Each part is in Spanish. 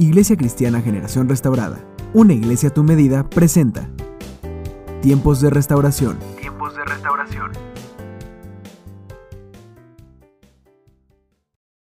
Iglesia Cristiana Generación Restaurada, una iglesia a tu medida, presenta Tiempos de Restauración. Tiempos de Restauración.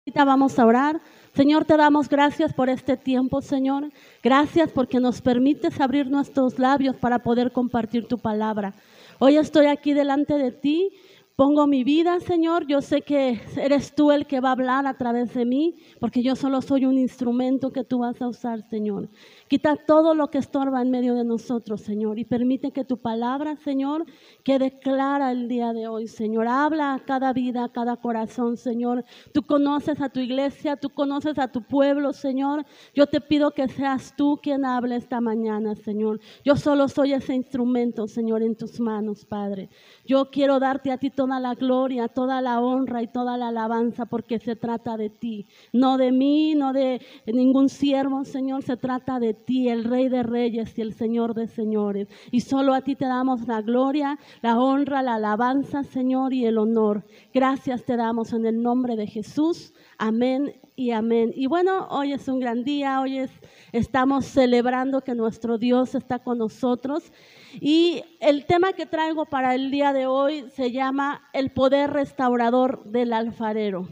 Ahorita vamos a orar. Señor, te damos gracias por este tiempo, Señor. Gracias porque nos permites abrir nuestros labios para poder compartir tu palabra. Hoy estoy aquí delante de ti Pongo mi vida, Señor. Yo sé que eres tú el que va a hablar a través de mí, porque yo solo soy un instrumento que tú vas a usar, Señor. Quita todo lo que estorba en medio de nosotros, Señor, y permite que tu palabra, Señor, quede clara el día de hoy, Señor. Habla a cada vida, a cada corazón, Señor. Tú conoces a tu iglesia, tú conoces a tu pueblo, Señor. Yo te pido que seas tú quien hable esta mañana, Señor. Yo solo soy ese instrumento, Señor, en tus manos, Padre. Yo quiero darte a ti toda la gloria, toda la honra y toda la alabanza, porque se trata de ti, no de mí, no de ningún siervo, Señor, se trata de ti ti, el Rey de Reyes y el Señor de Señores. Y solo a ti te damos la gloria, la honra, la alabanza, Señor, y el honor. Gracias te damos en el nombre de Jesús. Amén y amén. Y bueno, hoy es un gran día, hoy es, estamos celebrando que nuestro Dios está con nosotros. Y el tema que traigo para el día de hoy se llama el poder restaurador del alfarero.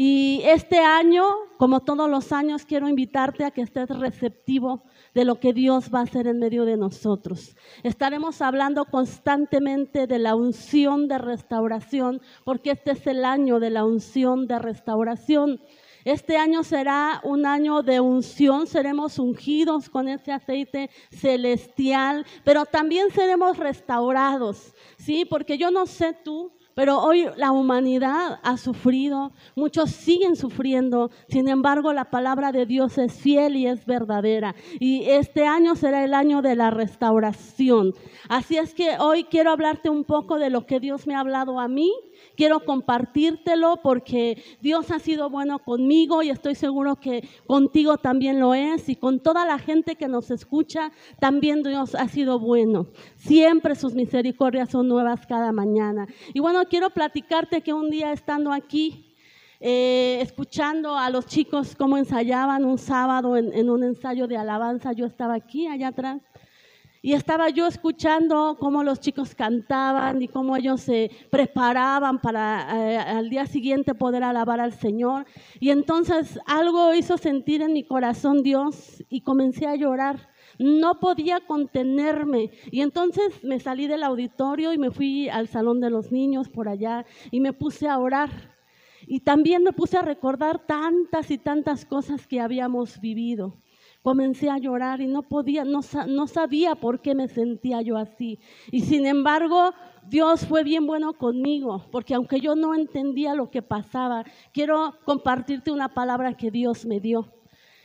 Y este año, como todos los años, quiero invitarte a que estés receptivo de lo que Dios va a hacer en medio de nosotros. Estaremos hablando constantemente de la unción de restauración, porque este es el año de la unción de restauración. Este año será un año de unción, seremos ungidos con ese aceite celestial, pero también seremos restaurados, ¿sí? Porque yo no sé tú, pero hoy la humanidad ha sufrido, muchos siguen sufriendo, sin embargo la palabra de Dios es fiel y es verdadera. Y este año será el año de la restauración. Así es que hoy quiero hablarte un poco de lo que Dios me ha hablado a mí quiero compartírtelo porque Dios ha sido bueno conmigo y estoy seguro que contigo también lo es y con toda la gente que nos escucha también Dios ha sido bueno. Siempre sus misericordias son nuevas cada mañana. Y bueno, quiero platicarte que un día estando aquí, eh, escuchando a los chicos cómo ensayaban un sábado en, un ensayo de alabanza. Yo estaba aquí, allá atrás, y estaba yo escuchando cómo los chicos cantaban y cómo ellos se preparaban para eh, al día siguiente poder alabar al Señor. Y entonces algo hizo sentir en mi corazón Dios y comencé a llorar. No podía contenerme. Y entonces me salí del auditorio y me fui al salón de los niños por allá y me puse a orar. Y también me puse a recordar tantas y tantas cosas que habíamos vivido comencé a llorar y no podía, no, sabía por qué me sentía yo así. Y sin embargo, Dios fue bien bueno conmigo, porque aunque yo no entendía lo que pasaba, quiero compartirte una palabra que Dios me dio.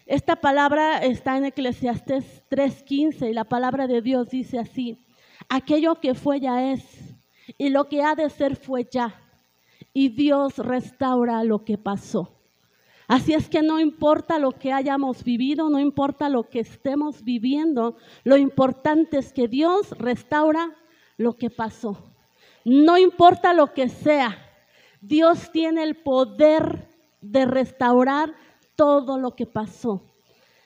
Esta palabra está en Eclesiastés 3:15 y la palabra de Dios dice así, aquello que fue ya es y lo que ha de ser fue ya, y Dios restaura lo que pasó. Así es que no importa lo que hayamos vivido, no importa lo que estemos viviendo, lo importante es que Dios restaura lo que pasó. No importa lo que sea, Dios tiene el poder de restaurar todo lo que pasó.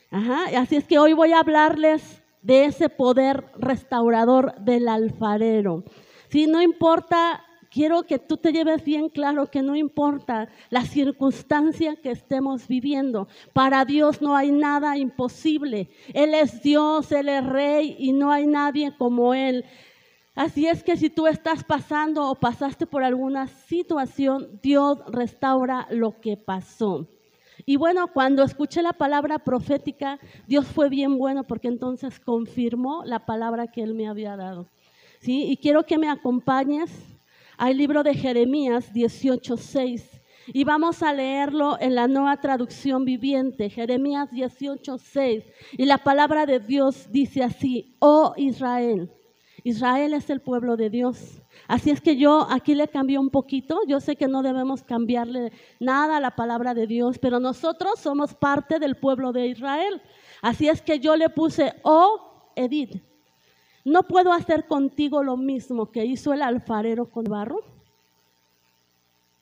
Así es que hoy voy a hablarles de ese poder restaurador del alfarero. Si no importa quiero que tú te lleves bien claro que no importa la circunstancia que estemos viviendo, para Dios no hay nada imposible. Él es Dios, Él es Rey y no hay nadie como Él. Así es que si tú estás pasando o pasaste por alguna situación, Dios restaura lo que pasó. Y bueno, cuando escuché la palabra profética, Dios fue bien bueno porque entonces confirmó la palabra que Él me había dado. ¿Sí? Y quiero que me acompañes al libro de Jeremías 18:6 y vamos a leerlo en la nueva traducción viviente, Jeremías 18:6. Y la palabra de Dios dice así: "Oh Israel, Israel es el pueblo de Dios." Así es que yo aquí le cambié un poquito. Yo sé que no debemos cambiarle nada a la palabra de Dios, pero nosotros somos parte del pueblo de Israel. Así es que yo le puse, oh Edith, ¿No puedo hacer contigo lo mismo que hizo el alfarero con barro?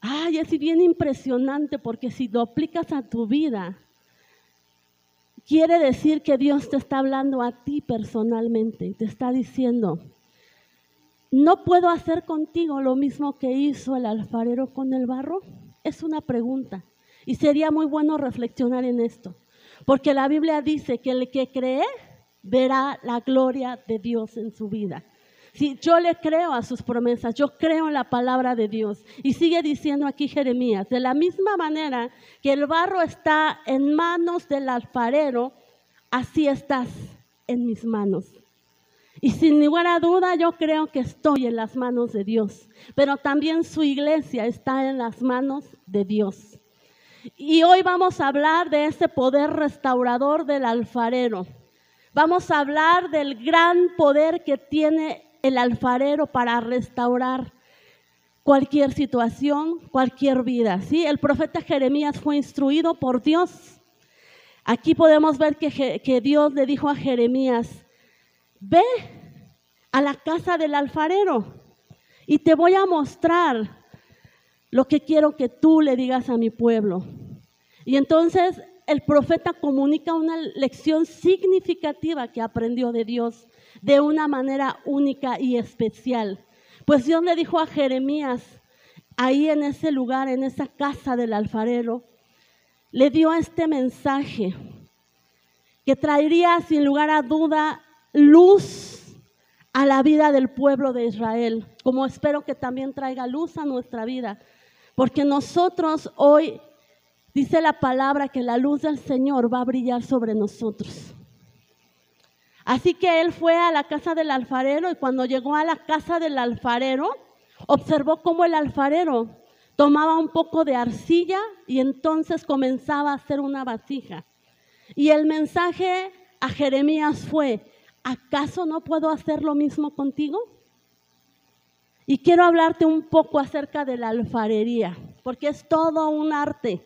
Ay, es bien impresionante porque si lo aplicas a tu vida, quiere decir que Dios te está hablando a ti personalmente te está diciendo, no puedo hacer contigo lo mismo que hizo el alfarero con el barro. Es una pregunta y sería muy bueno reflexionar en esto, porque la Biblia dice que el que cree verá la gloria de Dios en su vida. Si yo le creo a sus promesas, yo creo en la palabra de Dios. Y sigue diciendo aquí Jeremías, de la misma manera que el barro está en manos del alfarero, así estás en mis manos. Y sin ninguna duda yo creo que estoy en las manos de Dios, pero también su iglesia está en las manos de Dios. Y hoy vamos a hablar de ese poder restaurador del alfarero. Vamos a hablar del gran poder que tiene el alfarero para restaurar cualquier situación, cualquier vida. ¿sí? El profeta Jeremías fue instruido por Dios. Aquí podemos ver que, que Dios le dijo a Jeremías, ve a la casa del alfarero y te voy a mostrar lo que quiero que tú le digas a mi pueblo. Y entonces el profeta comunica una lección significativa que aprendió de Dios de una manera única y especial. Pues Dios le dijo a Jeremías, ahí en ese lugar, en esa casa del alfarero, le dio este mensaje que traería sin lugar a duda luz a la vida del pueblo de Israel, como espero que también traiga luz a nuestra vida, porque nosotros hoy, dice la palabra, que la luz del Señor va a brillar sobre nosotros. Así que él fue a la casa del alfarero y cuando llegó a la casa del alfarero, observó cómo el alfarero tomaba un poco de arcilla y entonces comenzaba a hacer una vasija. Y el mensaje a Jeremías fue, ¿acaso no puedo hacer lo mismo contigo? Y quiero hablarte un poco acerca de la alfarería, porque es todo un arte,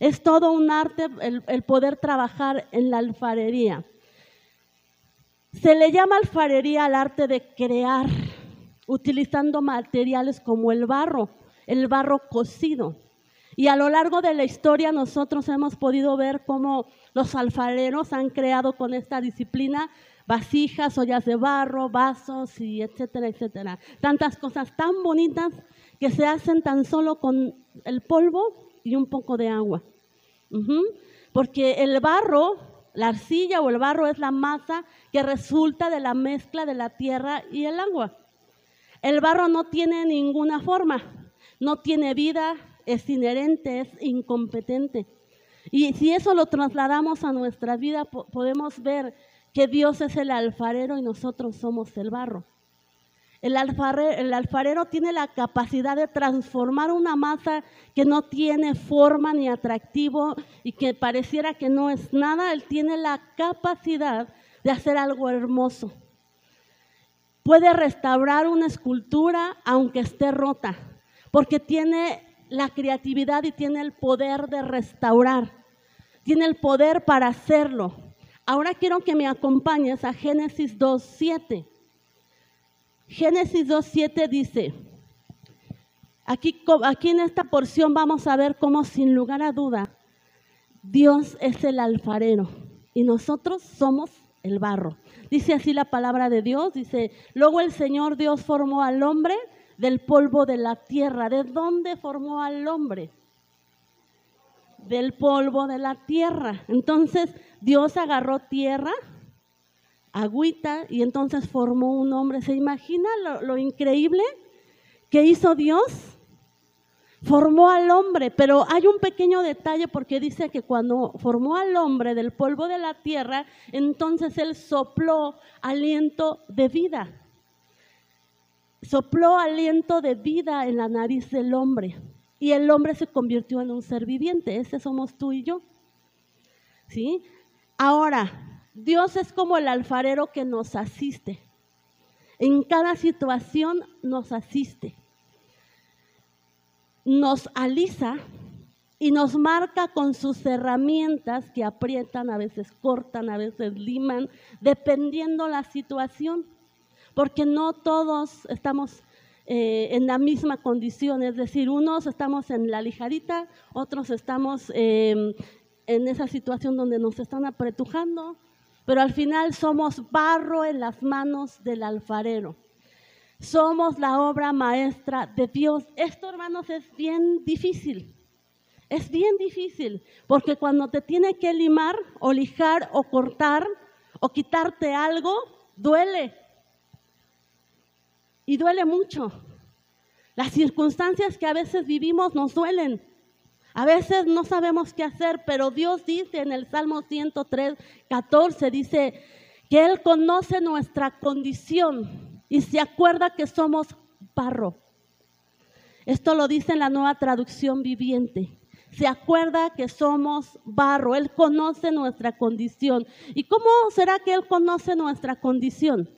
es todo un arte el, poder trabajar en la alfarería. Se le llama alfarería al arte de crear, utilizando materiales como el barro, el barro cocido. Y a lo largo de la historia nosotros hemos podido ver cómo los alfareros han creado con esta disciplina vasijas, ollas de barro, vasos y etcétera, etcétera. Tantas cosas tan bonitas que se hacen tan solo con el polvo y un poco de agua. Porque el barro la arcilla o el barro es la masa que resulta de la mezcla de la tierra y el agua. El barro no tiene ninguna forma, no tiene vida, es inherente, es incompetente. Y si eso lo trasladamos a nuestra vida, podemos ver que Dios es el alfarero y nosotros somos el barro. El alfarero, tiene la capacidad de transformar una masa que no tiene forma ni atractivo y que pareciera que no es nada. Él tiene la capacidad de hacer algo hermoso. Puede restaurar una escultura aunque esté rota, porque tiene la creatividad y tiene el poder de restaurar. Tiene el poder para hacerlo. Ahora quiero que me acompañes a Génesis 2.7. Génesis 2.7 dice, aquí, aquí en esta porción vamos a ver cómo sin lugar a duda Dios es el alfarero y nosotros somos el barro. Dice así la palabra de Dios, dice, luego el Señor Dios formó al hombre del polvo de la tierra. ¿De dónde formó al hombre? Del polvo de la tierra. Entonces Dios agarró tierra, agüita y entonces formó un hombre. ¿Se imagina lo, increíble que hizo Dios? Formó al hombre, pero hay un pequeño detalle porque dice que cuando formó al hombre del polvo de la tierra, entonces él sopló aliento de vida. Sopló aliento de vida en la nariz del hombre y el hombre se convirtió en un ser viviente. Ese somos tú y yo. ¿Sí? Ahora, Dios es como el alfarero que nos asiste. En cada situación nos asiste. Nos alisa y nos marca con sus herramientas que aprietan, a veces cortan, a veces liman, dependiendo la situación. Porque no todos estamos eh, en la misma condición, es decir, unos estamos en la lijarita, otros estamos eh, en esa situación donde nos están apretujando, pero al final somos barro en las manos del alfarero. Somos la obra maestra de Dios. Esto, hermanos, es bien difícil. Es bien difícil, porque cuando te tiene que limar o lijar o cortar o quitarte algo, duele. Y duele mucho. Las circunstancias que a veces vivimos nos duelen. A veces no sabemos qué hacer, pero Dios dice en el Salmo 103, 14, dice que Él conoce nuestra condición y se acuerda que somos barro. Esto lo dice en la nueva traducción viviente. Se acuerda que somos barro. Él conoce nuestra condición. ¿Y cómo será que Él conoce nuestra condición?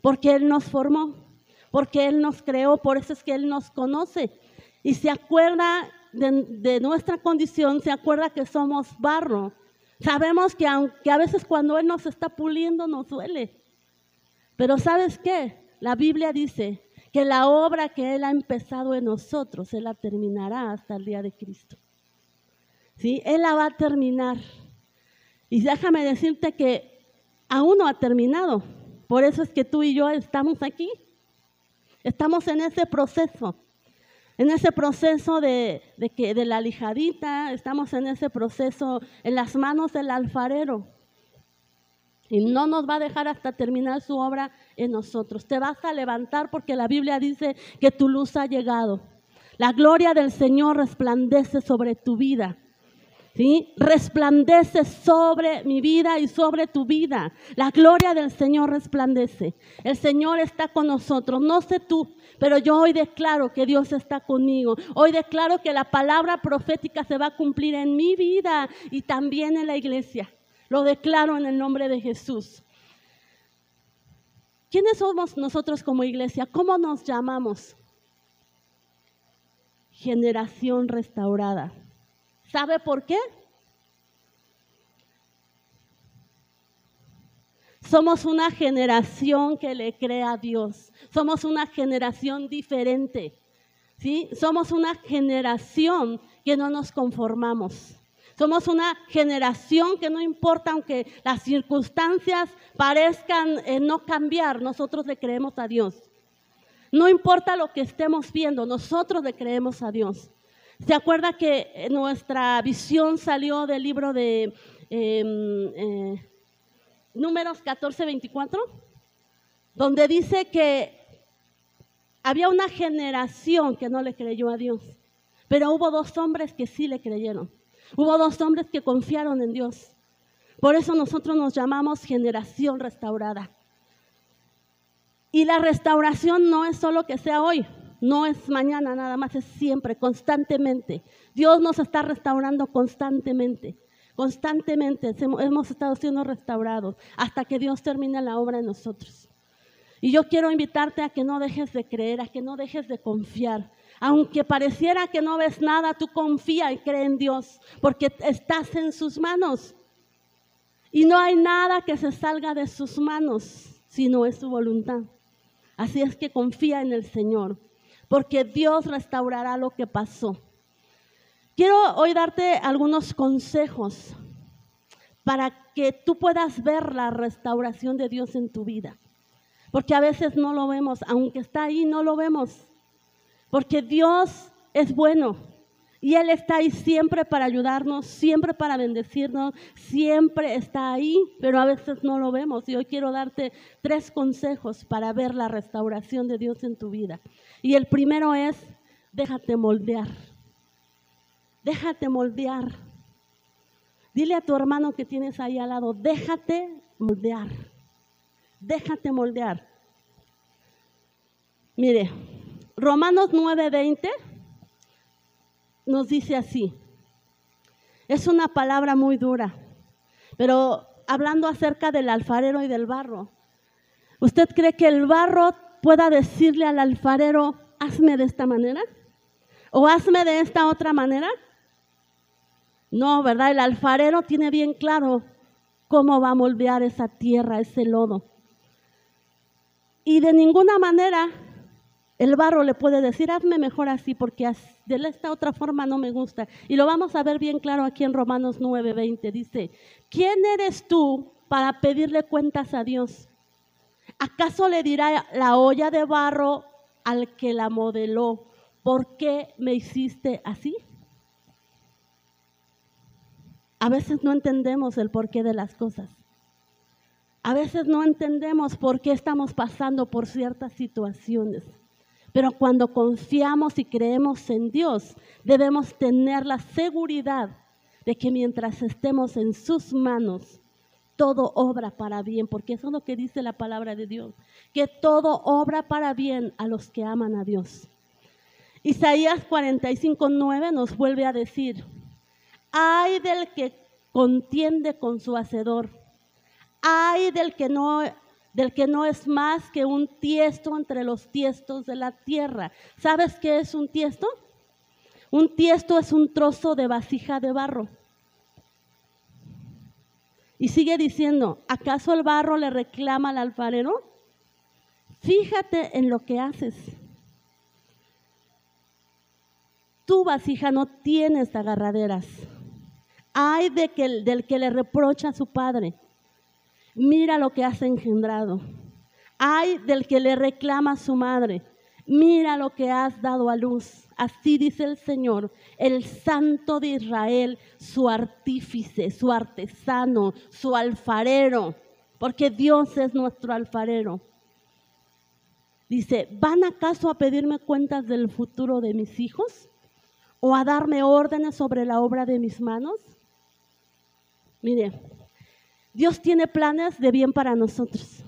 Porque Él nos formó, porque Él nos creó, por eso es que Él nos conoce. Y se acuerda de, nuestra condición, se acuerda que somos barro. Sabemos que aunque a veces cuando Él nos está puliendo nos duele. Pero ¿sabes qué? La Biblia dice que la obra que Él ha empezado en nosotros, Él la terminará hasta el día de Cristo. ¿Sí? Él la va a terminar. Y déjame decirte que aún no ha terminado. Por eso es que tú y yo estamos aquí. Estamos en ese proceso en ese proceso de, que, de la lijadita, estamos en ese proceso en las manos del alfarero. Y no nos va a dejar hasta terminar su obra en nosotros. Te vas a levantar porque la Biblia dice que tu luz ha llegado. La gloria del Señor resplandece sobre tu vida. ¿Sí? Resplandece sobre mi vida y sobre tu vida. La gloria del Señor resplandece. El Señor está con nosotros. No sé tú, pero yo hoy declaro que Dios está conmigo. Hoy declaro que la palabra profética se va a cumplir en mi vida y también en la iglesia. Lo declaro en el nombre de Jesús. ¿Quiénes somos nosotros como iglesia? ¿Cómo nos llamamos? Generación restaurada. ¿Sabe por qué? Somos una generación que le cree a Dios. Somos una generación diferente. ¿sí? Somos una generación que no nos conformamos. Somos una generación que no importa, aunque las circunstancias parezcan eh, no cambiar, nosotros le creemos a Dios. No importa lo que estemos viendo, nosotros le creemos a Dios. ¿Se acuerda que eh, nuestra visión salió del libro de em, eh, Números 14, 24, donde dice que había una generación que no le creyó a Dios, pero hubo dos hombres que sí le creyeron. Hubo dos hombres que confiaron en Dios. Por eso nosotros nos llamamos generación restaurada. Y la restauración no es solo que sea hoy, no es mañana nada más, es siempre, constantemente. Dios nos está restaurando constantemente. Constantemente hemos estado siendo restaurados hasta que Dios termine la obra en nosotros. Y yo quiero invitarte a que no dejes de creer, a que no dejes de confiar. Aunque pareciera que no ves nada, tú confía y cree en Dios, porque estás en sus manos. Y no hay nada que se salga de sus manos si no es su voluntad. Así es que confía en el Señor, porque Dios restaurará lo que pasó. Quiero hoy darte algunos consejos para que tú puedas ver la restauración de Dios en tu vida. Porque a veces no lo vemos, aunque está ahí, no lo vemos. Porque Dios es bueno y Él está ahí siempre para ayudarnos, siempre para bendecirnos, siempre está ahí, pero a veces no lo vemos. Y hoy quiero darte tres consejos para ver la restauración de Dios en tu vida. Y el primero es, déjate moldear. Déjate moldear. Dile a tu hermano que tienes ahí al lado, déjate moldear. Déjate moldear. Mire, Romanos 9:20 nos dice así. Es una palabra muy dura, pero hablando acerca del alfarero y del barro. ¿Usted cree que el barro pueda decirle al alfarero, hazme de esta manera? ¿O hazme de esta otra manera? No, ¿verdad? El alfarero tiene bien claro cómo va a moldear esa tierra, ese lodo. Y de ninguna manera El barro le puede decir, hazme mejor así porque de esta otra forma no me gusta. Y lo vamos a ver bien claro aquí en Romanos 9:20. Dice, ¿quién eres tú para pedirle cuentas a Dios? ¿Acaso le dirá la olla de barro al que la modeló, ¿por qué me hiciste así? A veces no entendemos el porqué de las cosas. A veces no entendemos por qué estamos pasando por ciertas situaciones. Pero cuando confiamos y creemos en Dios, debemos tener la seguridad de que mientras estemos en sus manos, todo obra para bien, porque eso es lo que dice la palabra de Dios, que todo obra para bien a los que aman a Dios. Isaías 45:9 nos vuelve a decir, ay del que contiende con su hacedor, ay del que no del que no es más que un tiesto entre los tiestos de la tierra. ¿Sabes qué es un tiesto? Un tiesto es un trozo de vasija de barro. Y sigue diciendo, ¿acaso el barro le reclama al alfarero? Fíjate en lo que haces. Tu vasija no tienes agarraderas. Hay de que, del que le reprocha a su padre mira lo que has engendrado. Ay del que le reclama a su madre, mira lo que has dado a luz. Así dice el Señor, el Santo de Israel, su artífice, su artesano, su alfarero, porque Dios es nuestro alfarero. Dice, ¿van acaso a pedirme cuentas del futuro de mis hijos? ¿O a darme órdenes sobre la obra de mis manos? Mire, Dios tiene planes de bien para nosotros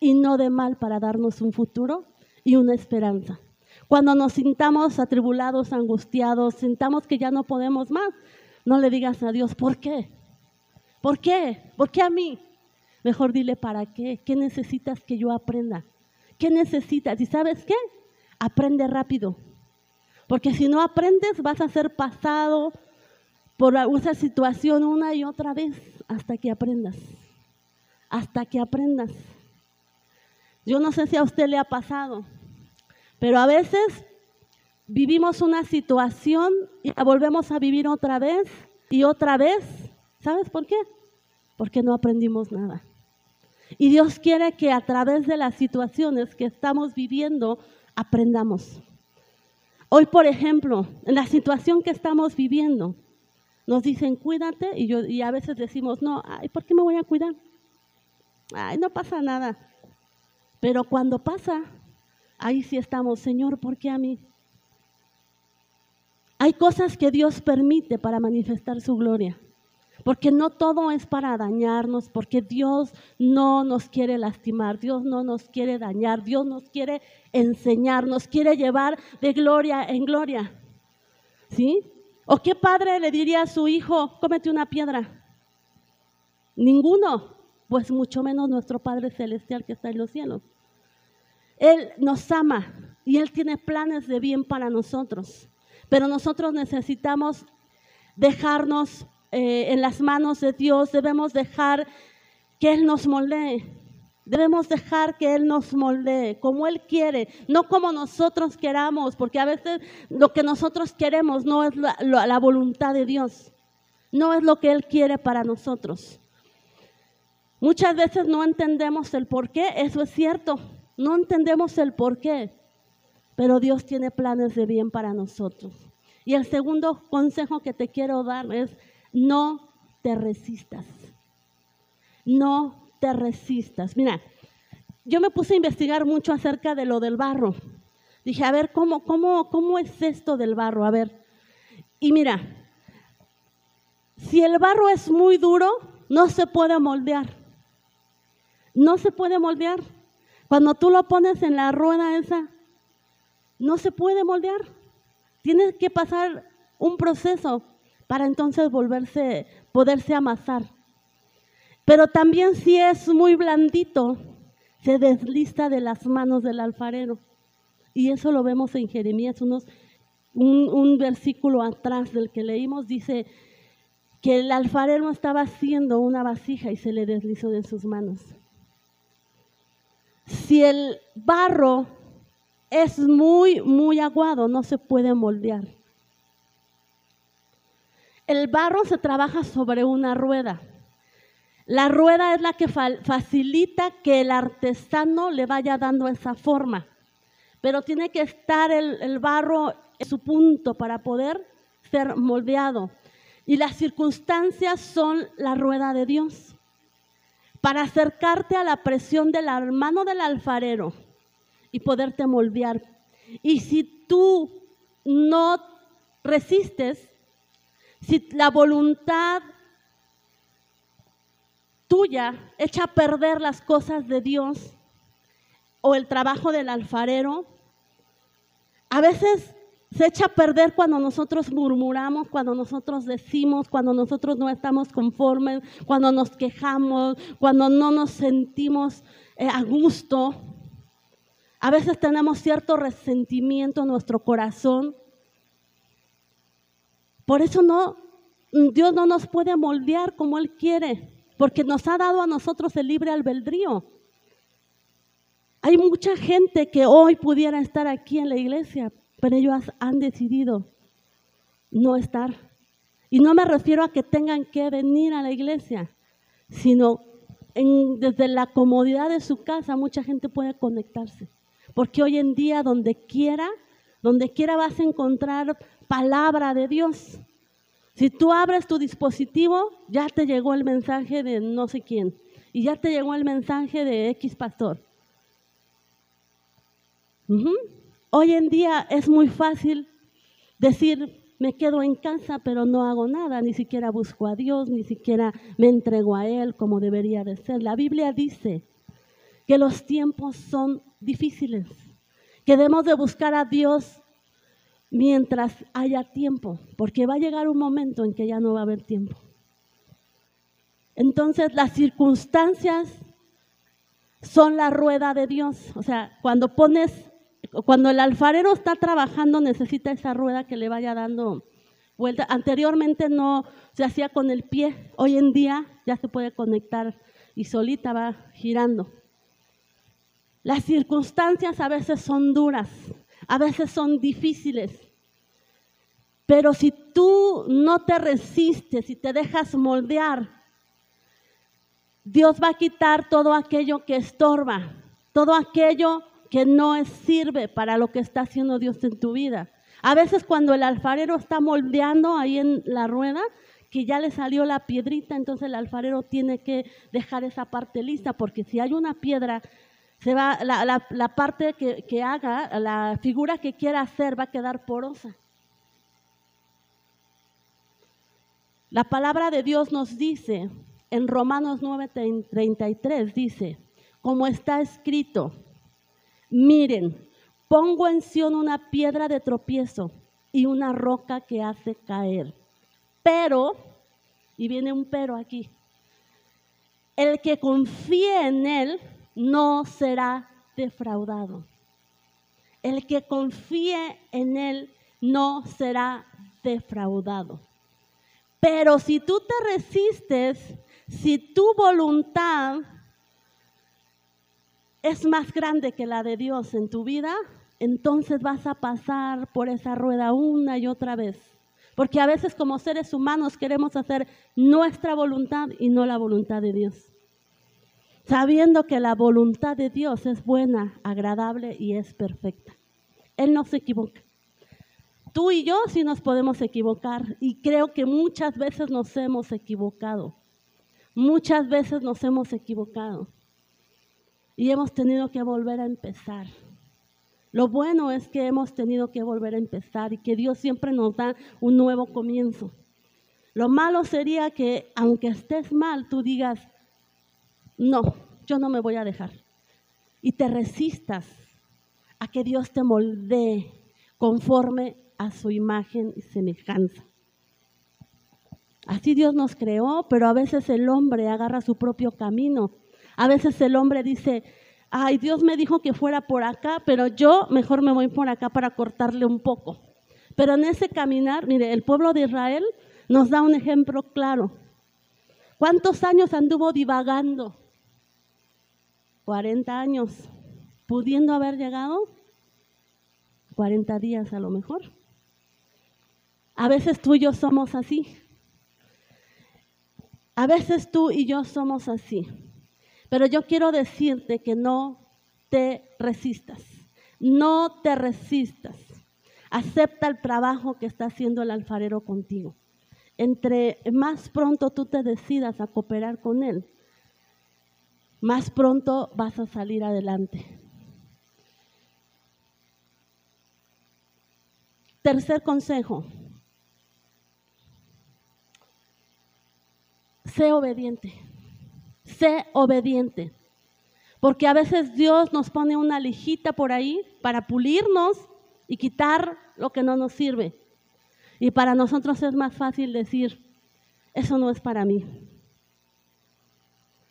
y no de mal para darnos un futuro y una esperanza. Cuando nos sintamos atribulados, angustiados, sintamos que ya no podemos más, no le digas a Dios, ¿por qué? ¿Por qué? ¿Por qué a mí? Mejor dile, ¿para qué? ¿Qué necesitas que yo aprenda? ¿Qué necesitas? ¿Y sabes qué? Aprende rápido. Porque si no aprendes, vas a ser pasado por esa situación una y otra vez hasta que aprendas, hasta que aprendas. Yo no sé si a usted le ha pasado, pero a veces vivimos una situación y la volvemos a vivir otra vez y otra vez. ¿Sabes por qué? Porque no aprendimos nada. Y Dios quiere que a través de las situaciones que estamos viviendo aprendamos. Hoy, por ejemplo, en la situación que estamos viviendo, nos dicen, cuídate, y, yo, y a veces decimos, no, ay, ¿por qué me voy a cuidar? Ay, no pasa nada. Pero cuando pasa, ahí sí estamos, Señor, ¿por qué a mí? Hay cosas que Dios permite para manifestar su gloria. Porque no todo es para dañarnos, porque Dios no nos quiere lastimar, Dios no nos quiere dañar, Dios nos quiere enseñar, nos quiere llevar de gloria en gloria. ¿Sí? ¿O qué padre le diría a su hijo, cómete una piedra? Ninguno, pues mucho menos nuestro Padre Celestial que está en los cielos. Él nos ama y Él tiene planes de bien para nosotros, pero nosotros necesitamos dejarnos eh, en las manos de Dios, debemos dejar que Él nos moldee. Debemos dejar que Él nos moldee como Él quiere, no como nosotros queramos, porque a veces lo que nosotros queremos no es la, la, voluntad de Dios, no es lo que Él quiere para nosotros. Muchas veces no entendemos el por qué, eso es cierto, no entendemos el por qué, pero Dios tiene planes de bien para nosotros. Y el segundo consejo que te quiero dar es, no te resistas, no te resistas. Mira, yo me puse a investigar mucho acerca de lo del barro. Dije, a ver, ¿cómo, cómo, cómo es esto del barro? A ver. Y mira, si el barro es muy duro, no se puede moldear. No se puede moldear. Cuando tú lo pones en la rueda esa, no se puede moldear. Tienes que pasar un proceso para entonces volverse, poderse amasar. Pero también si es muy blandito, se desliza de las manos del alfarero. Y eso lo vemos en Jeremías, unos, un, un versículo atrás del que leímos, dice que el alfarero estaba haciendo una vasija y se le deslizó de sus manos. Si el barro es muy, muy aguado, no se puede moldear. El barro se trabaja sobre una rueda. La rueda es la que facilita que el artesano le vaya dando esa forma, pero tiene que estar el, el barro en su punto para poder ser moldeado. Y las circunstancias son la rueda de Dios para acercarte a la presión de la mano del alfarero y poderte moldear. Y si tú no resistes, si la voluntad tuya echa a perder las cosas de Dios o el trabajo del alfarero, a veces se echa a perder cuando nosotros murmuramos, cuando nosotros decimos, cuando nosotros no estamos conformes, cuando nos quejamos, cuando no nos sentimos eh, a gusto. A veces tenemos cierto resentimiento en nuestro corazón. Por eso no, Dios no nos puede moldear como Él quiere, porque nos ha dado a nosotros el libre albedrío. Hay mucha gente que hoy pudiera estar aquí en la iglesia, pero ellos han decidido no estar. Y no me refiero a que tengan que venir a la iglesia, sino desde la comodidad de su casa mucha gente puede conectarse. Porque hoy en día donde quiera, donde quiera vas a encontrar palabra de Dios. Si tú abres tu dispositivo, ya te llegó el mensaje de no sé quién. Y ya te llegó el mensaje de X pastor. Hoy en día es muy fácil decir, me quedo en casa, pero no hago nada, ni siquiera busco a Dios, ni siquiera me entrego a Él como debería de ser. La Biblia dice que los tiempos son difíciles, que debemos de buscar a Dios mientras haya tiempo, porque va a llegar un momento en que ya no va a haber tiempo. Entonces las circunstancias son la rueda de Dios. O sea, cuando pones, cuando el alfarero está trabajando necesita esa rueda que le vaya dando vuelta. Anteriormente no se hacía con el pie, hoy en día ya se puede conectar y solita va girando. Las circunstancias a veces son duras, a veces son difíciles, pero si tú no te resistes y te dejas moldear, Dios va a quitar todo aquello que estorba, todo aquello que no sirve para lo que está haciendo Dios en tu vida. A veces cuando el alfarero está moldeando ahí en la rueda, que ya le salió la piedrita, entonces el alfarero tiene que dejar esa parte lista, porque si hay una piedra se va, la, parte que, que haga, la figura que quiera hacer va a quedar porosa. La palabra de Dios nos dice, en Romanos 9:33 dice, como está escrito, miren, pongo en Sion una piedra de tropiezo y una roca que hace caer. Pero, y viene un pero aquí, el que confíe en él no será defraudado. El que confíe en Él no será defraudado. Pero si tú te resistes, si tu voluntad es más grande que la de Dios en tu vida, entonces vas a pasar por esa rueda una y otra vez. Porque a veces como seres humanos queremos hacer nuestra voluntad y no la voluntad de Dios sabiendo que la voluntad de Dios es buena, agradable y es perfecta. Él no se equivoca. Tú y yo sí nos podemos equivocar y creo que muchas veces nos hemos equivocado. Muchas veces nos hemos equivocado y hemos tenido que volver a empezar. Lo bueno es que hemos tenido que volver a empezar y que Dios siempre nos da un nuevo comienzo. Lo malo sería que aunque estés mal, tú digas, no, yo no me voy a dejar. Y te resistas a que Dios te moldee conforme a su imagen y semejanza. Así Dios nos creó, pero a veces el hombre agarra su propio camino. A veces el hombre dice, ay, Dios me dijo que fuera por acá, pero yo mejor me voy por acá para cortarle un poco. Pero en ese caminar, mire, el pueblo de Israel nos da un ejemplo claro. ¿Cuántos años anduvo divagando? 40 años, pudiendo haber llegado, 40 días a lo mejor. A veces tú y yo somos así. A veces tú y yo somos así. Pero yo quiero decirte que no te resistas. No te resistas. Acepta el trabajo que está haciendo el alfarero contigo. Entre más pronto tú te decidas a cooperar con él, más pronto vas a salir adelante. Tercer consejo. Sé obediente. Sé obediente. Porque a veces Dios nos pone una lijita por ahí para pulirnos y quitar lo que no nos sirve. Y para nosotros es más fácil decir, eso no es para mí.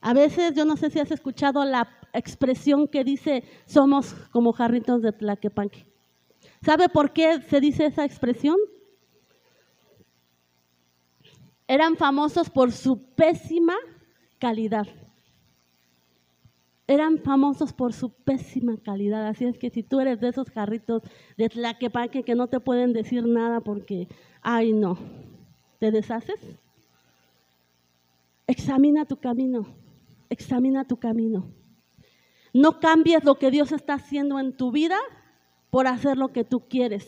A veces, yo no sé si has escuchado la expresión que dice, somos como jarritos de tlaquepanque. ¿Sabe por qué se dice esa expresión? Eran famosos por su pésima calidad. Eran famosos por su pésima calidad. Así es que si tú eres de esos jarritos de tlaquepanque que no te pueden decir nada porque, ay no, ¿te deshaces? Examina tu camino examina tu camino. No cambies lo que Dios está haciendo en tu vida por hacer lo que tú quieres.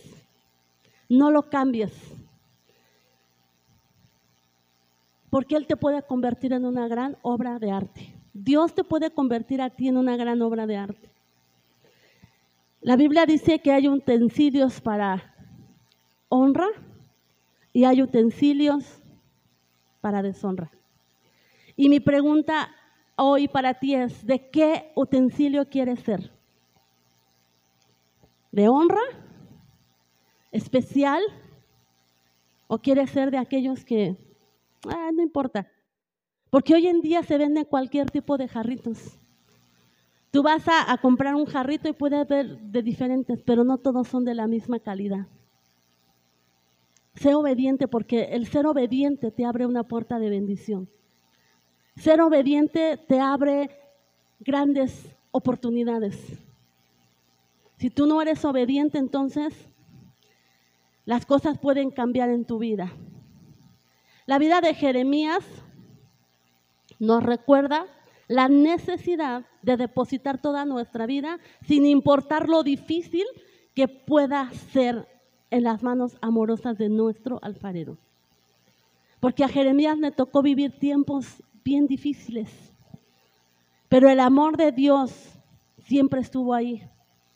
No lo cambies. Porque Él te puede convertir en una gran obra de arte. Dios te puede convertir a ti en una gran obra de arte. La Biblia dice que hay utensilios para honra y hay utensilios para deshonra. Y mi pregunta hoy para ti es, ¿de qué utensilio quieres ser? ¿De honra? ¿Especial? ¿O quieres ser de aquellos que, ah, no importa? Porque hoy en día se vende cualquier tipo de jarritos. Tú vas a, a comprar un jarrito y puedes ver de diferentes, pero no todos son de la misma calidad. Sé obediente porque el ser obediente te abre una puerta de bendición. Ser obediente te abre grandes oportunidades. Si tú no eres obediente, entonces las cosas pueden cambiar en tu vida. La vida de Jeremías nos recuerda la necesidad de depositar toda nuestra vida sin importar lo difícil que pueda ser en las manos amorosas de nuestro alfarero. Porque a Jeremías le tocó vivir tiempos bien difíciles. Pero el amor de Dios siempre estuvo ahí.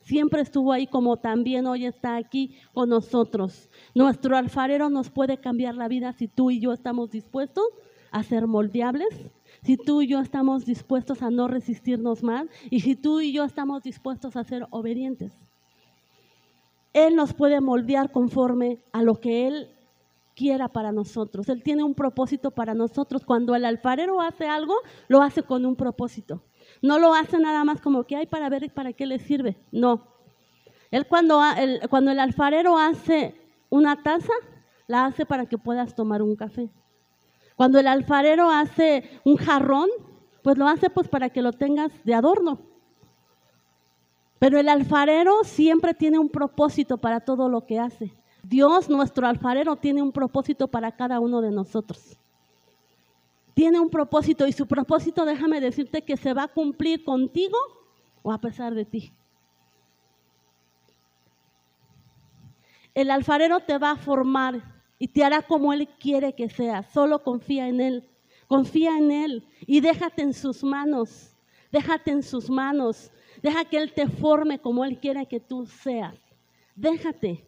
Siempre estuvo ahí como también hoy está aquí con nosotros. Nuestro alfarero nos puede cambiar la vida si tú y yo estamos dispuestos a ser moldeables, si tú y yo estamos dispuestos a no resistirnos más y si tú y yo estamos dispuestos a ser obedientes. Él nos puede moldear conforme a lo que Él quiera para nosotros. Él tiene un propósito para nosotros. Cuando el alfarero hace algo, lo hace con un propósito. No lo hace nada más como que hay para ver para qué le sirve. No. Él cuando, el, cuando el alfarero hace una taza, la hace para que puedas tomar un café. Cuando el alfarero hace un jarrón, pues lo hace pues para que lo tengas de adorno. Pero el alfarero siempre tiene un propósito para todo lo que hace. Dios, nuestro alfarero, tiene un propósito para cada uno de nosotros. Tiene un propósito y su propósito, déjame decirte, que se va a cumplir contigo o a pesar de ti. El alfarero te va a formar y te hará como Él quiere que seas. Solo confía en Él. Confía en Él y déjate en sus manos. Déjate en sus manos. Deja que Él te forme como Él quiere que tú seas. Déjate.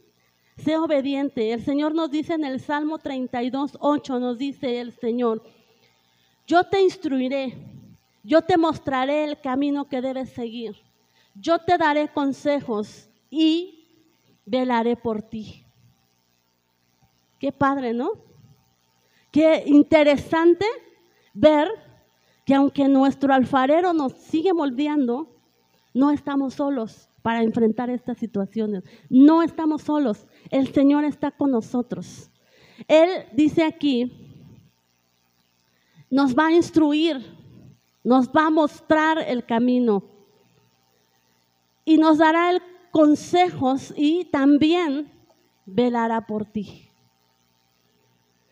Sé obediente. El Señor nos dice en el Salmo 32, 8, nos dice el Señor, yo te instruiré, yo te mostraré el camino que debes seguir, yo te daré consejos y velaré por ti. Qué padre, ¿no? Qué interesante ver que aunque nuestro alfarero nos sigue moldeando, no estamos solos para enfrentar estas situaciones. No estamos solos, el Señor está con nosotros. Él dice aquí, nos va a instruir, nos va a mostrar el camino y nos dará consejos y también velará por ti.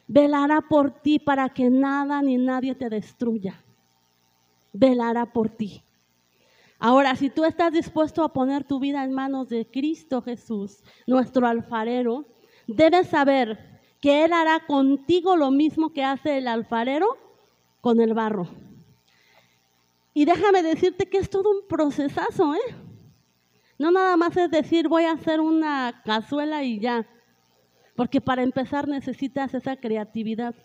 Velará por ti para que nada ni nadie te destruya. Velará por ti. Ahora, si tú estás dispuesto a poner tu vida en manos de Cristo Jesús, nuestro alfarero, debes saber que Él hará contigo lo mismo que hace el alfarero con el barro. Y déjame decirte que es todo un procesazo, ¿eh? No nada más es decir, voy a hacer una cazuela y ya. Porque para empezar necesitas esa creatividad.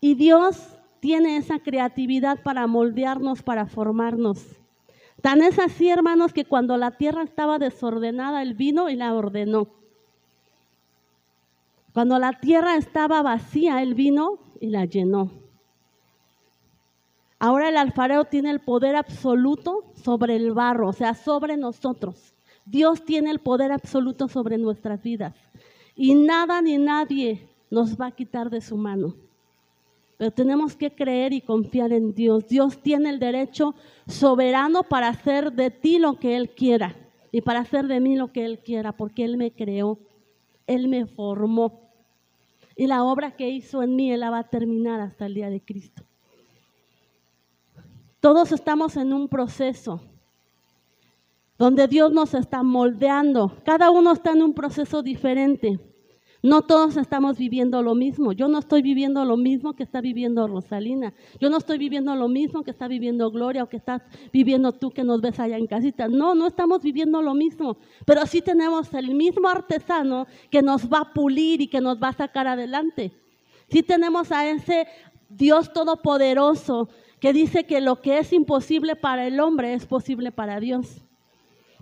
Y Dios tiene esa creatividad para moldearnos, para formarnos. Tan es así, hermanos, que cuando la tierra estaba desordenada, Él vino y la ordenó. Cuando la tierra estaba vacía, Él vino y la llenó. Ahora el alfarero tiene el poder absoluto sobre el barro, o sea, sobre nosotros. Dios tiene el poder absoluto sobre nuestras vidas. Y nada ni nadie nos va a quitar de su mano. Pero tenemos que creer y confiar en Dios. Dios tiene el derecho soberano para hacer de ti lo que Él quiera y para hacer de mí lo que Él quiera, porque Él me creó, Él me formó. Y la obra que hizo en mí, Él la va a terminar hasta el día de Cristo. Todos estamos en un proceso donde Dios nos está moldeando. Cada uno está en un proceso diferente. No todos estamos viviendo lo mismo. Yo no estoy viviendo lo mismo que está viviendo Rosalina. Yo no estoy viviendo lo mismo que está viviendo Gloria o que estás viviendo tú que nos ves allá en casita. No, no estamos viviendo lo mismo. Pero sí tenemos el mismo artesano que nos va a pulir y que nos va a sacar adelante. Sí tenemos a ese Dios todopoderoso que dice que lo que es imposible para el hombre es posible para Dios.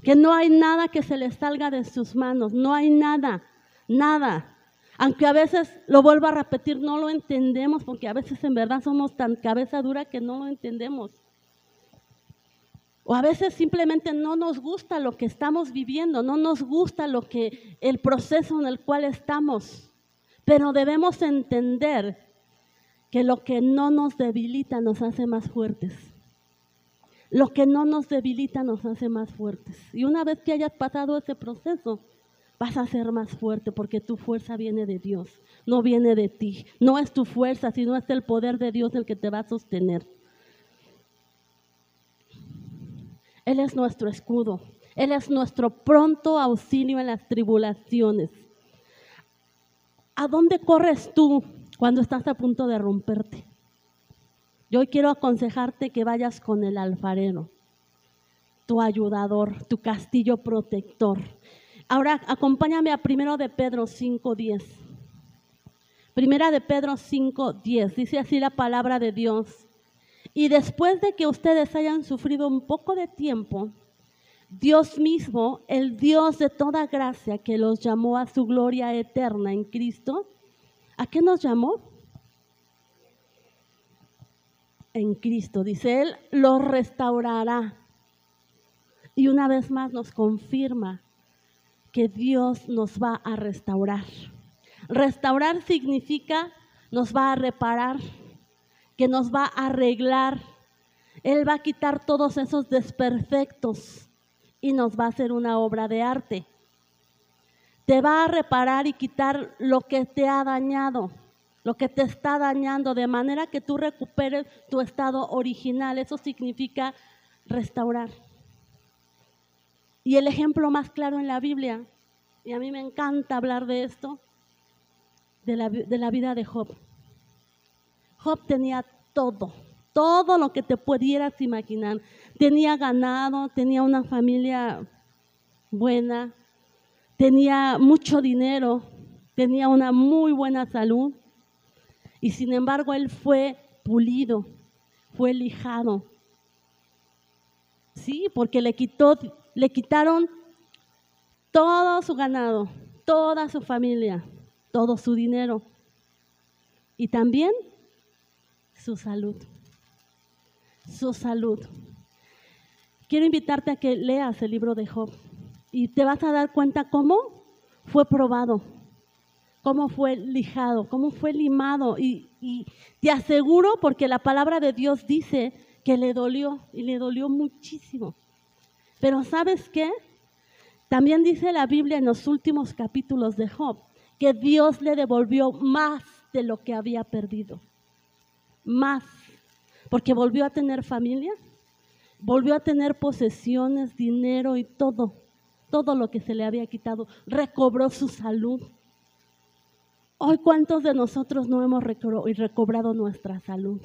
Que no hay nada que se le salga de sus manos, no hay nada, nada. Aunque a veces, lo vuelvo a repetir, no lo entendemos, porque a veces en verdad somos tan cabeza dura que no lo entendemos. O a veces simplemente no nos gusta lo que estamos viviendo, no nos gusta lo que el proceso en el cual estamos. Pero debemos entender que lo que no nos debilita nos hace más fuertes. Lo que no nos debilita nos hace más fuertes. Y una vez que hayas pasado ese proceso, vas a ser más fuerte porque tu fuerza viene de Dios, no viene de ti. No es tu fuerza, sino es el poder de Dios el que te va a sostener. Él es nuestro escudo. Él es nuestro pronto auxilio en las tribulaciones. ¿A dónde corres tú cuando estás a punto de romperte. Yo hoy quiero aconsejarte que vayas con el alfarero, tu ayudador, tu castillo protector. Ahora acompáñame a primero de Pedro 5.10. Primera de Pedro 5.10. Dice así la palabra de Dios. Y después de que ustedes hayan sufrido un poco de tiempo, Dios mismo, el Dios de toda gracia que los llamó a su gloria eterna en Cristo, ¿A qué nos llamó? En Cristo, dice Él, lo restaurará. Y una vez más nos confirma que Dios nos va a restaurar. Restaurar significa nos va a reparar, que nos va a arreglar. Él va a quitar todos esos desperfectos y nos va a hacer una obra de arte te va a reparar y quitar lo que te ha dañado, lo que te está dañando, de manera que tú recuperes tu estado original. Eso significa restaurar. Y el ejemplo más claro en la Biblia, y a mí me encanta hablar de esto, de la, de la vida de Job. Job tenía todo, todo lo que te pudieras imaginar. Tenía ganado, tenía una familia buena, tenía mucho dinero, tenía una muy buena salud y sin embargo él fue pulido, fue lijado. Sí, porque le quitó, le quitaron todo su ganado, toda su familia, todo su dinero y también su salud. Su salud. Quiero invitarte a que leas el libro de Job y te vas a dar cuenta cómo fue probado, cómo fue lijado, cómo fue limado. Y, te aseguro, porque la palabra de Dios dice que le dolió y le dolió muchísimo. Pero ¿sabes qué? También dice la Biblia en los últimos capítulos de Job que Dios le devolvió más de lo que había perdido. Más. Porque volvió a tener familia, volvió a tener posesiones, dinero y todo. Todo lo que se le había quitado. Recobró su salud. Hoy, ¿cuántos de nosotros no hemos recobrado nuestra salud?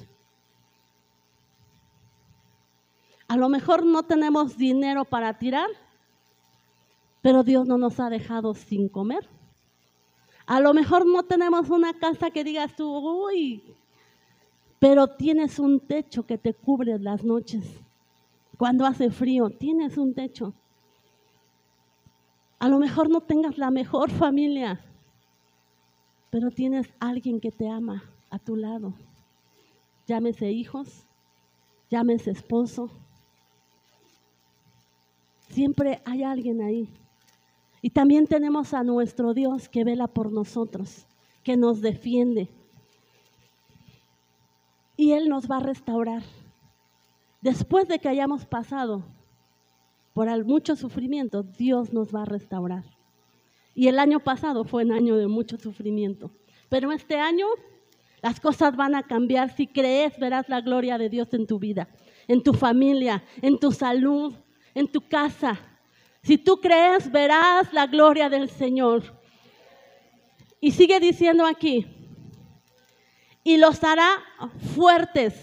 A lo mejor no tenemos dinero para tirar, pero Dios no nos ha dejado sin comer. A lo mejor no tenemos una casa que digas tú, uy, pero tienes un techo que te cubre las noches. Cuando hace frío, tienes un techo. A lo mejor no tengas la mejor familia, pero tienes alguien que te ama a tu lado. Llámese hijos, llámese esposo, Siempre hay alguien ahí. Y también tenemos a nuestro Dios que vela por nosotros, que nos defiende. Y Él nos va a restaurar. Después de que hayamos pasado por mucho sufrimiento, Dios nos va a restaurar. Y el año pasado fue un año de mucho sufrimiento. Pero este año las cosas van a cambiar. Si crees, verás la gloria de Dios en tu vida, en tu familia, en tu salud, en tu casa. Si tú crees, verás la gloria del Señor. Y sigue diciendo aquí, y los hará fuertes.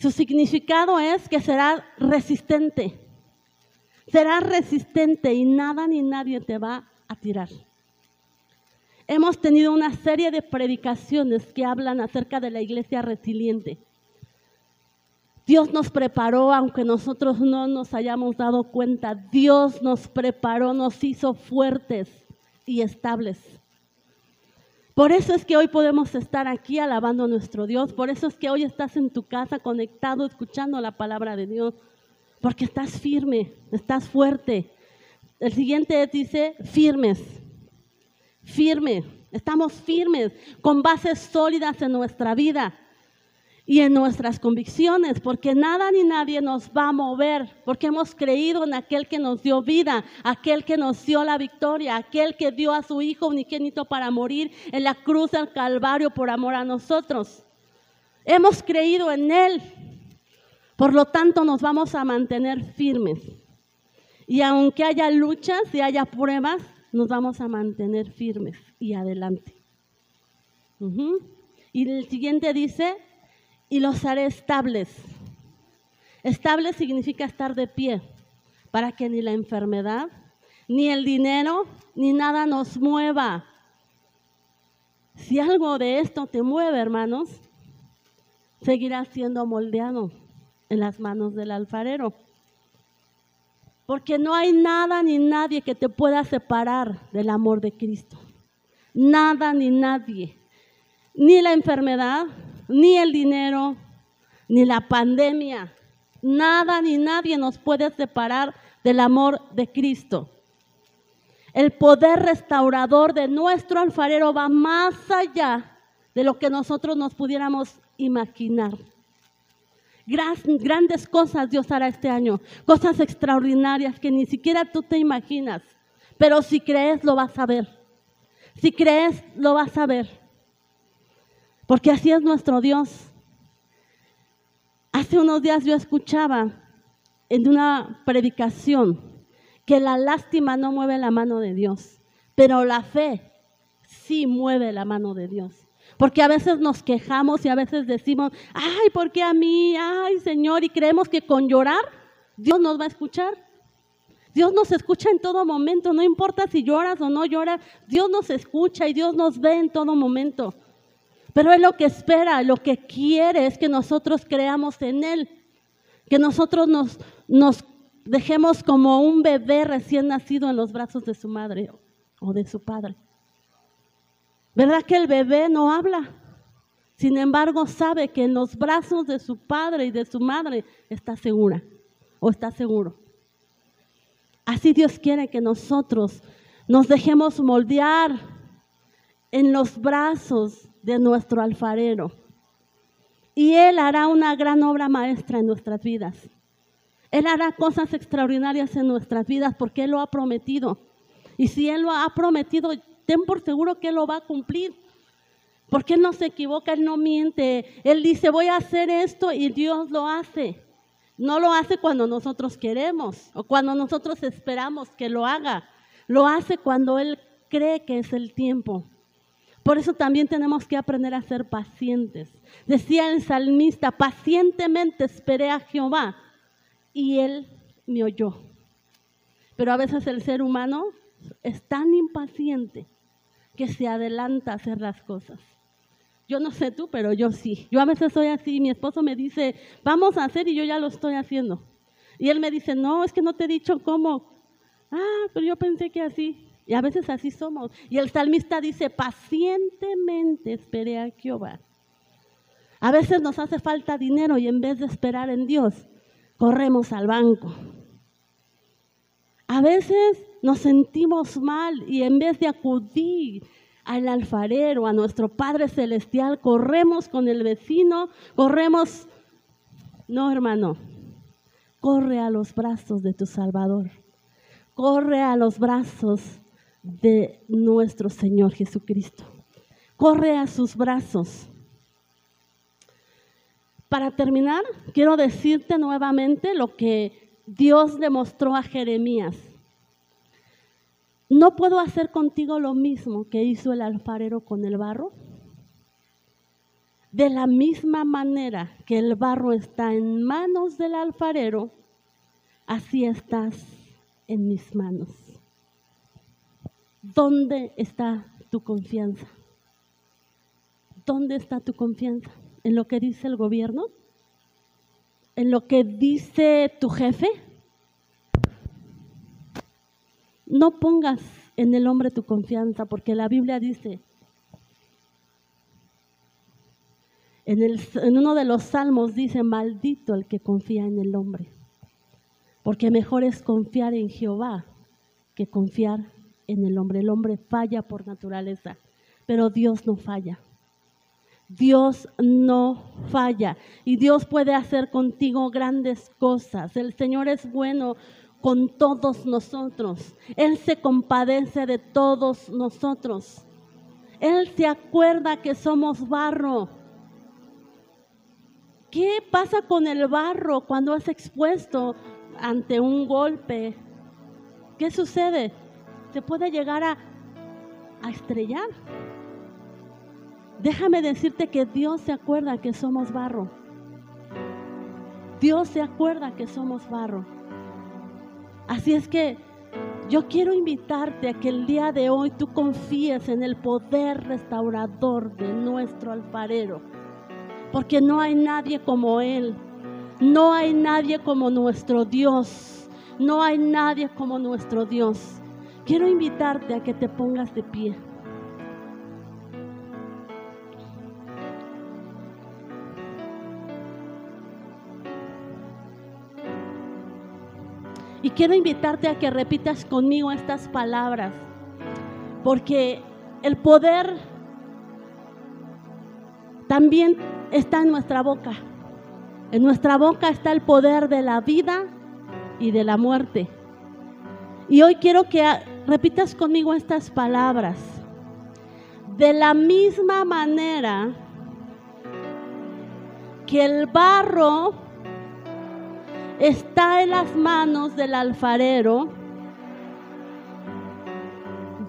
Su significado es que será resistente. Será resistente y nada ni nadie te va a tirar. Hemos tenido una serie de predicaciones que hablan acerca de la iglesia resiliente. Dios nos preparó, aunque nosotros no nos hayamos dado cuenta. Dios nos preparó, nos hizo fuertes y estables. Por eso es que hoy podemos estar aquí alabando a nuestro Dios. Por eso es que hoy estás en tu casa conectado, escuchando la palabra de Dios. Porque estás firme, estás fuerte. El siguiente dice firmes. Firme. Estamos firmes, con bases sólidas en nuestra vida y en nuestras convicciones, porque nada ni nadie nos va a mover, porque hemos creído en aquel que nos dio vida, aquel que nos dio la victoria, aquel que dio a su Hijo unigénito para morir en la cruz del Calvario por amor a nosotros. Hemos creído en Él, por lo tanto nos vamos a mantener firmes. Y aunque haya luchas y haya pruebas, nos vamos a mantener firmes y adelante. Y el siguiente dice, y los haré estables. Estable significa estar de pie, para que ni la enfermedad, ni el dinero, ni nada nos mueva. Si algo de esto te mueve, hermanos, seguirás siendo moldeado en las manos del alfarero. Porque no hay nada ni nadie que te pueda separar del amor de Cristo. Nada ni nadie. Ni la enfermedad, ni el dinero, ni la pandemia, nada ni nadie nos puede separar del amor de Cristo. El poder restaurador de nuestro alfarero va más allá de lo que nosotros nos pudiéramos imaginar. Grandes cosas Dios hará este año, cosas extraordinarias que ni siquiera tú te imaginas, pero si crees lo vas a ver. Si crees lo vas a ver. Porque así es nuestro Dios. Hace unos días yo escuchaba en una predicación que la lástima no mueve la mano de Dios, pero la fe sí mueve la mano de Dios. Porque a veces nos quejamos y a veces decimos, ay, ¿por qué a mí? Ay, Señor, y creemos que con llorar Dios nos va a escuchar. Dios nos escucha en todo momento, no importa si lloras o no lloras, Dios nos escucha y Dios nos ve en todo momento. Pero Él lo que espera, lo que quiere es que nosotros creamos en Él, que nosotros nos, nos dejemos como un bebé recién nacido en los brazos de su madre o de su padre. ¿Verdad que el bebé no habla? Sin embargo, sabe que en los brazos de su padre y de su madre está segura o está seguro. Así Dios quiere que nosotros nos dejemos moldear en los brazos de nuestro alfarero. Y Él hará una gran obra maestra en nuestras vidas. Él hará cosas extraordinarias en nuestras vidas porque Él lo ha prometido. Y si Él lo ha prometido, ten por seguro que Él lo va a cumplir. Porque Él no se equivoca, Él no miente. Él dice, voy a hacer esto y Dios lo hace. No lo hace cuando nosotros queremos o cuando nosotros esperamos que lo haga. Lo hace cuando Él cree que es el tiempo. Por eso también tenemos que aprender a ser pacientes. Decía el salmista, pacientemente esperé a Jehová y Él me oyó. Pero a veces el ser humano es tan impaciente que se adelanta a hacer las cosas. Yo no sé tú, pero yo sí. Yo a veces soy así. Mi esposo me dice, vamos a hacer y yo ya lo estoy haciendo. Y él me dice, no, es que no te he dicho cómo. Ah, pero yo pensé que así. Y a veces así somos. Y el salmista dice, pacientemente esperé a Jehová. A veces nos hace falta dinero y en vez de esperar en Dios, corremos al banco. A veces nos sentimos mal y en vez de acudir al alfarero, a nuestro Padre Celestial, corremos con el vecino, corremos... No, hermano, corre a los brazos de tu Salvador, corre a los brazos de nuestro Señor Jesucristo, corre a sus brazos. Para terminar, quiero decirte nuevamente lo que Dios le mostró a Jeremías ¿No puedo hacer contigo lo mismo que hizo el alfarero con el barro? De la misma manera que el barro está en manos del alfarero, así estás en mis manos. ¿Dónde está tu confianza? ¿Dónde está tu confianza? ¿En lo que dice el gobierno? ¿En lo que dice tu jefe? No pongas en el hombre tu confianza, porque la Biblia dice, en, uno de los salmos dice, maldito el que confía en el hombre, porque mejor es confiar en Jehová que confiar en el hombre. El hombre falla por naturaleza, pero Dios no falla. Dios no falla y Dios puede hacer contigo grandes cosas. El Señor es bueno con todos nosotros. Él se compadece de todos nosotros. Él se acuerda que somos barro. ¿Qué pasa con el barro cuando es expuesto ante un golpe? ¿Qué sucede? Se puede llegar a, a estrellar. Déjame decirte que Dios se acuerda que somos barro. Dios se acuerda que somos barro. Así es que yo quiero invitarte a que el día de hoy tú confíes en el poder restaurador de nuestro alfarero, porque no hay nadie como Él, no hay nadie como nuestro Dios, no hay nadie como nuestro Dios. Quiero invitarte a que te pongas de pie. Y quiero invitarte a que repitas conmigo estas palabras, porque el poder también está en nuestra boca. En nuestra boca está el poder de la vida y de la muerte. Y hoy quiero que repitas conmigo estas palabras. De la misma manera que el barro está en las manos del alfarero.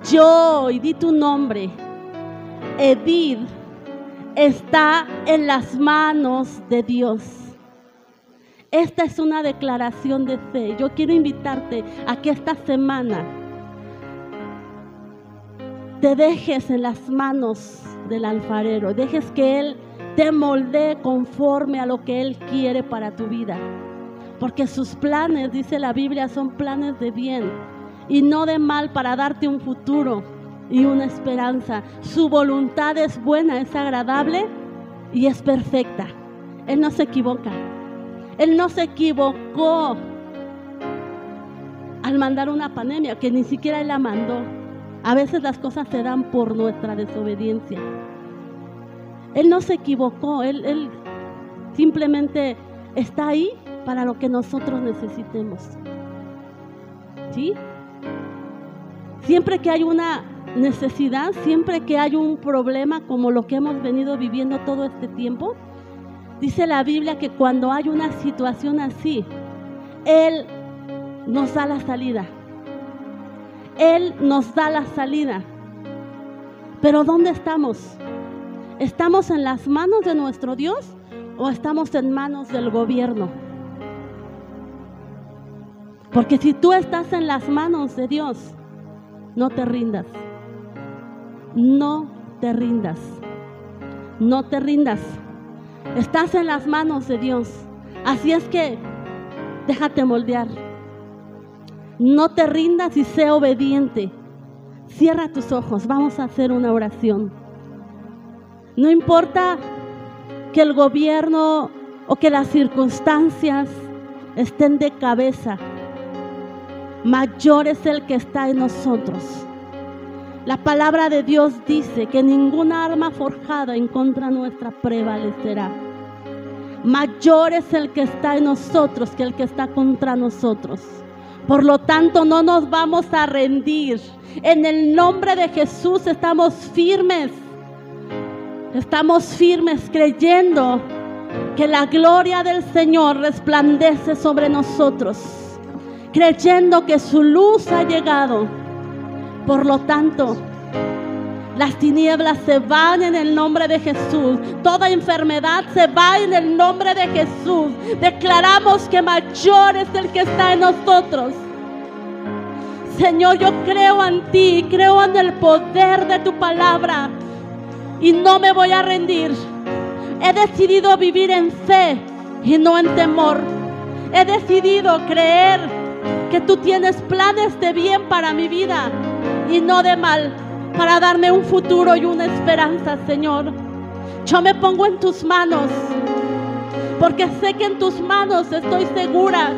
Yo, y di tu nombre, Edith, está en las manos de Dios. Esta es una declaración de fe. Yo quiero invitarte a que esta semana te dejes en las manos del alfarero, dejes que Él te moldee conforme a lo que Él quiere para tu vida. Porque sus planes, dice la Biblia, son planes de bien y no de mal para darte un futuro y una esperanza. Su voluntad es buena, es agradable y es perfecta. Él no se equivoca. Él no se equivocó al mandar una pandemia, que ni siquiera Él la mandó. A veces las cosas se dan por nuestra desobediencia. Él no se equivocó, Él, él simplemente está ahí para lo que nosotros necesitemos. ¿Sí? Siempre que hay una necesidad, siempre que hay un problema como lo que hemos venido viviendo todo este tiempo, dice la Biblia que cuando hay una situación así, Él nos da la salida. Él nos da la salida. Pero ¿dónde estamos? ¿Estamos en las manos de nuestro Dios o estamos en manos del gobierno? Porque si tú estás en las manos de Dios, no te rindas. No te rindas. No te rindas. Estás en las manos de Dios. Así es que déjate moldear. No te rindas y sé obediente. Cierra tus ojos. Vamos a hacer una oración. No importa que el gobierno o que las circunstancias estén de cabeza mayor es el que está en nosotros. La palabra de Dios dice que ninguna arma forjada en contra nuestra prevalecerá. Mayor es el que está en nosotros que el que está contra nosotros. Por lo tanto, no nos vamos a rendir. En el nombre de Jesús estamos firmes. Estamos firmes creyendo que la gloria del Señor resplandece sobre nosotros creyendo que su luz ha llegado. Por lo tanto, las tinieblas se van en el nombre de Jesús. Toda enfermedad se va en el nombre de Jesús. Declaramos que mayor es el que está en nosotros. Señor, yo creo en ti, creo en el poder de tu palabra y no me voy a rendir. He decidido vivir en fe y no en temor. He decidido creer que tú tienes planes de bien para mi vida y no de mal, para darme un futuro y una esperanza, Señor. Yo me pongo en tus manos, porque sé que en tus manos estoy segura.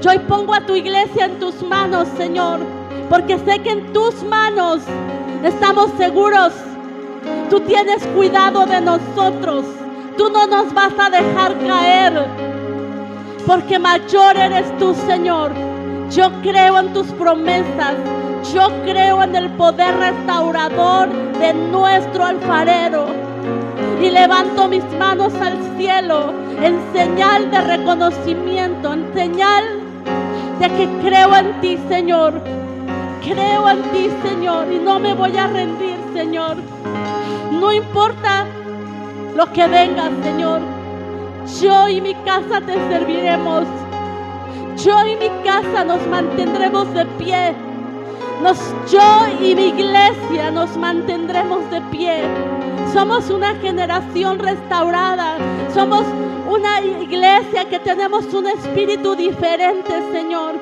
Yo hoy pongo a tu iglesia en tus manos, Señor, porque sé que en tus manos estamos seguros. Tú tienes cuidado de nosotros. Tú no nos vas a dejar caer, porque mayor eres tú, Señor. Yo creo en tus promesas. Yo creo en el poder restaurador de nuestro alfarero. Y levanto mis manos al cielo en señal de reconocimiento, en señal de que creo en ti, Señor. Creo en ti, Señor, y no me voy a rendir, Señor. No importa lo que venga, Señor. Yo y mi casa te serviremos. Yo y mi casa nos mantendremos de pie. Nos, yo y mi iglesia nos mantendremos de pie. Somos una generación restaurada. Somos una iglesia que tenemos un espíritu diferente, Señor.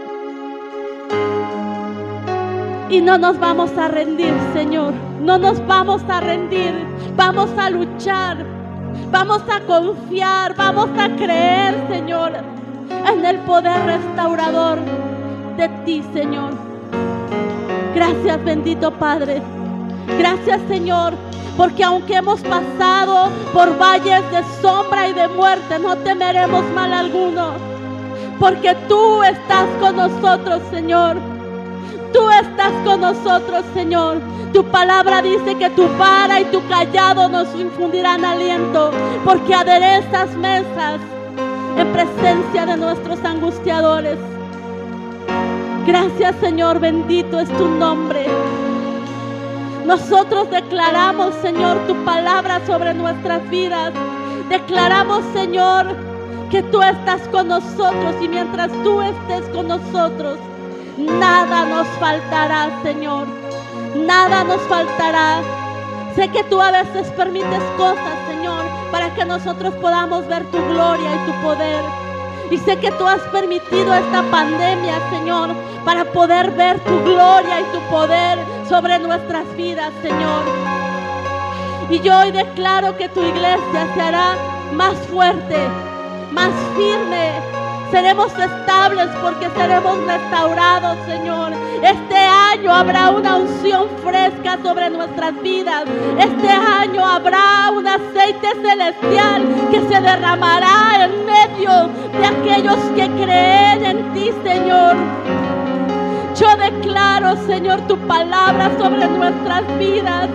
Y no nos vamos a rendir, Señor. No nos vamos a rendir. Vamos a luchar. Vamos a confiar. Vamos a creer, Señor en el poder restaurador de ti, Señor. Gracias, bendito Padre. Gracias, Señor, porque aunque hemos pasado por valles de sombra y de muerte, no temeremos mal alguno. Porque tú estás con nosotros, Señor. Tú estás con nosotros, Señor. Tu palabra dice que tu vara y tu callado nos infundirán aliento, porque aderezas mesas en presencia de nuestros angustiadores. Gracias Señor, bendito es tu nombre. Nosotros declaramos, Señor, tu palabra sobre nuestras vidas. Declaramos, Señor, que tú estás con nosotros y mientras tú estés con nosotros, nada nos faltará, Señor. Nada nos faltará. Sé que tú a veces permites cosas, Señor, para que nosotros podamos ver tu gloria y tu poder. Y sé que tú has permitido esta pandemia, Señor, para poder ver tu gloria y tu poder sobre nuestras vidas, Señor. Y yo hoy declaro que tu iglesia se hará más fuerte, más firme, Seremos estables porque seremos restaurados, Señor. Este año habrá una unción fresca sobre nuestras vidas. Este año habrá un aceite celestial que se derramará en medio de aquellos que creen en ti, Señor. Yo declaro, Señor, tu palabra sobre nuestras vidas.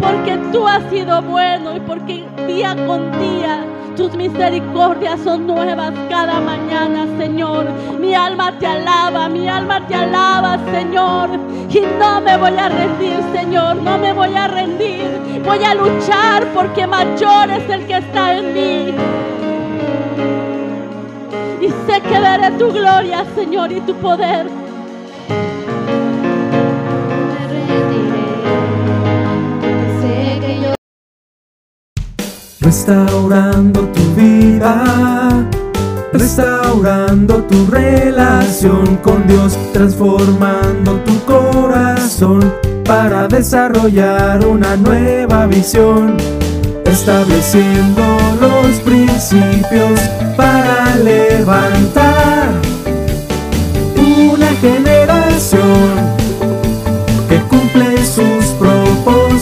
Porque tú has sido bueno y porque día con día tus misericordias son nuevas cada mañana, Señor. Mi alma te alaba, mi alma te alaba, Señor. Y no me voy a rendir, Señor, no me voy a rendir. Voy a luchar porque mayor es el que está en mí. Y sé que veré tu gloria, Señor, y tu poder. Restaurando tu vida, restaurando tu relación con Dios, transformando tu corazón para desarrollar una nueva visión, estableciendo los principios para levantar una generación